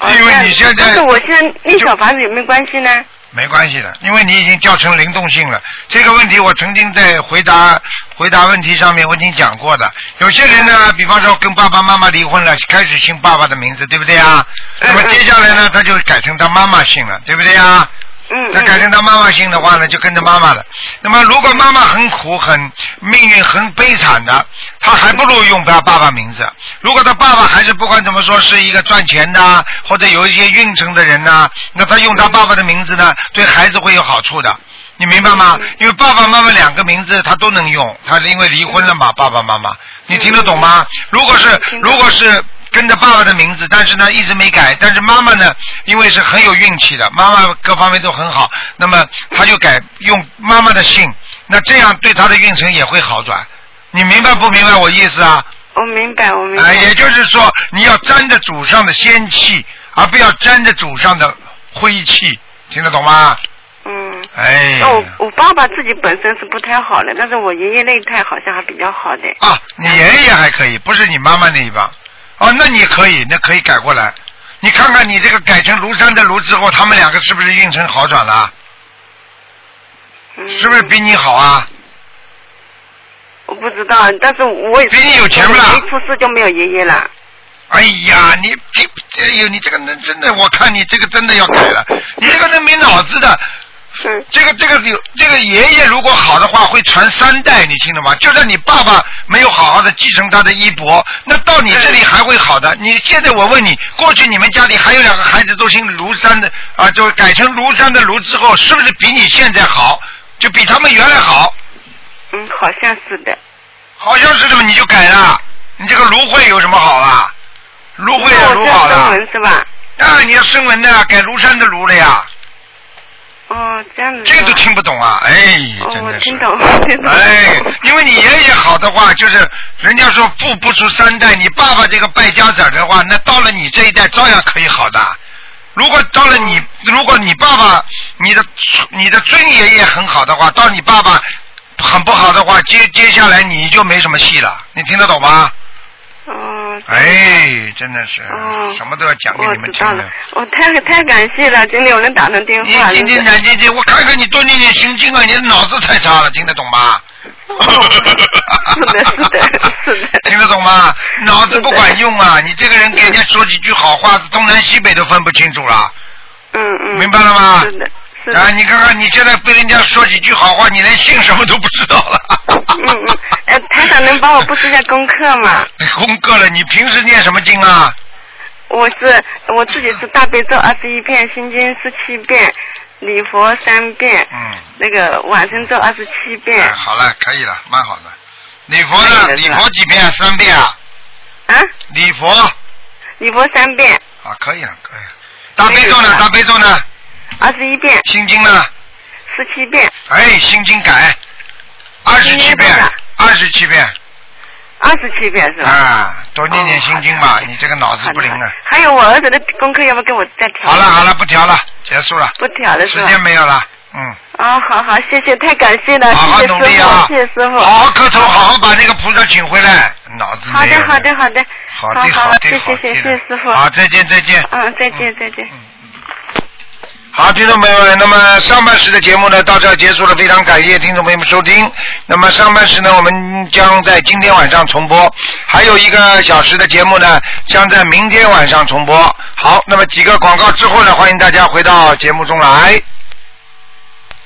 因为你现在但是我现在那小房子有没有关系呢？没关系的，因为你已经调成灵动性了。这个问题我曾经在回答回答问题上面我已经讲过的。有些人呢，比方说跟爸爸妈妈离婚了，开始姓爸爸的名字，对不对啊？那么接下来呢，他就改成他妈妈姓了，对不对啊？嗯。那改成他妈妈姓的话呢，就跟着妈妈了。那么如果妈妈很苦、很命运很悲惨的，他还不如用他爸爸名字。如果他爸爸还是不管怎么说是一个赚钱的，或者有一些运程的人呢，那他用他爸爸的名字呢，对孩子会有好处的。你明白吗？因为爸爸妈妈两个名字他都能用，他是因为离婚了嘛，爸爸妈妈，你听得懂吗？如果是如果是跟着爸爸的名字，但是呢一直没改，但是妈妈呢，因为是很有运气的，妈妈各方面都很好，那么他就改用妈妈的姓，那这样对他的运程也会好转。你明白不明白我意思啊？我明白，我明白。哎，也就是说，你要沾着祖上的仙气，而不要沾着祖上的灰气，听得懂吗？嗯。哎。那我我爸爸自己本身是不太好的，但是我爷爷那一代好像还比较好的。啊，你爷爷还可以，不是你妈妈那一帮。哦，那你可以，那可以改过来。你看看你这个改成庐山的庐之后，他们两个是不是运程好转了？嗯是不是比你好啊？我不知道，但是我也是。比你有钱不啦一出事就没有爷爷了。哎呀，你这哎呦，你这个人真的，我看你这个真的要改了。你这个人没脑子的，嗯这个这个有这个爷爷如果好的话，会传三代，你听懂吗？就算你爸爸没有好好的继承他的衣钵，那到你这里还会好的。你现在我问你，过去你们家里还有两个孩子都姓卢山的啊，就改成卢山的卢之后，是不是比你现在好？就比他们原来好？嗯，好像是的。好像是这么你就改了，你这个芦荟有什么好啊？卢慧那我这样卢好了声纹是吧？啊，你要声纹的，改庐山的庐了呀，哦，这样子。这个都听不懂啊！哎，哦，真的是。我听懂，听懂。哎，因为你爷爷好的话，就是人家说富不出三代，你爸爸这个败家子儿的话，那到了你这一代照样可以好的。如果到了你，如果你爸爸你的你的尊爷爷很好的话，到你爸爸很不好的话，接接下来你就没什么戏了。你听得懂吗？哦。哎，真的是，哦什么都要讲给你们听的我太太感谢了，经理我能打通电话。你今天讲今天，我看看你多念念心经啊，你的脑子太差了，听得懂吗？是的，是的，是的。听得懂吗？脑子不管用啊！你这个人给人家说几句好话，东南西北都分不清楚了。嗯嗯。明白了吗是的，是的。啊，你看看你现在被人家说几句好话，你连姓什么都不知道了。嗯嗯，呃，台长能帮我布置一下功课吗？你功课了，你平时念什么经啊？我是我自己是大悲咒二十一遍，心经十七遍，礼佛三遍，嗯，那个往生咒二十七遍哎，。好了，可以了，蛮好的。礼佛呢？礼佛几遍？三遍啊？啊，礼佛礼佛三遍，啊，可以了，可以了。大悲咒呢？大悲咒呢？二十一遍，心经呢？十七遍，哎，心经改，二十七遍二十七遍二十七遍是吧？啊，多念念心经吧你这个脑子不灵啊。还有我儿子的功课，要不跟我再调？好了好了，，不调了，结束了，不调了是时？间没有了，嗯，哦，好好，谢谢，太感谢了，好好谢谢师傅，谢谢师傅。好好磕头，好好把那个菩萨请回来，脑子好的，好的，好的，好好的好的谢谢，谢谢师傅。好，再见再见。嗯，再见，再见。好，听众朋友们，那么上半时的节目呢到这儿结束了，非常感谢听众朋友们收听。那么上半时呢，我们将在今天晚上重播，还有一个小时的节目呢，将在明天晚上重播。好，那么几个广告之后呢，欢迎大家回到节目中来。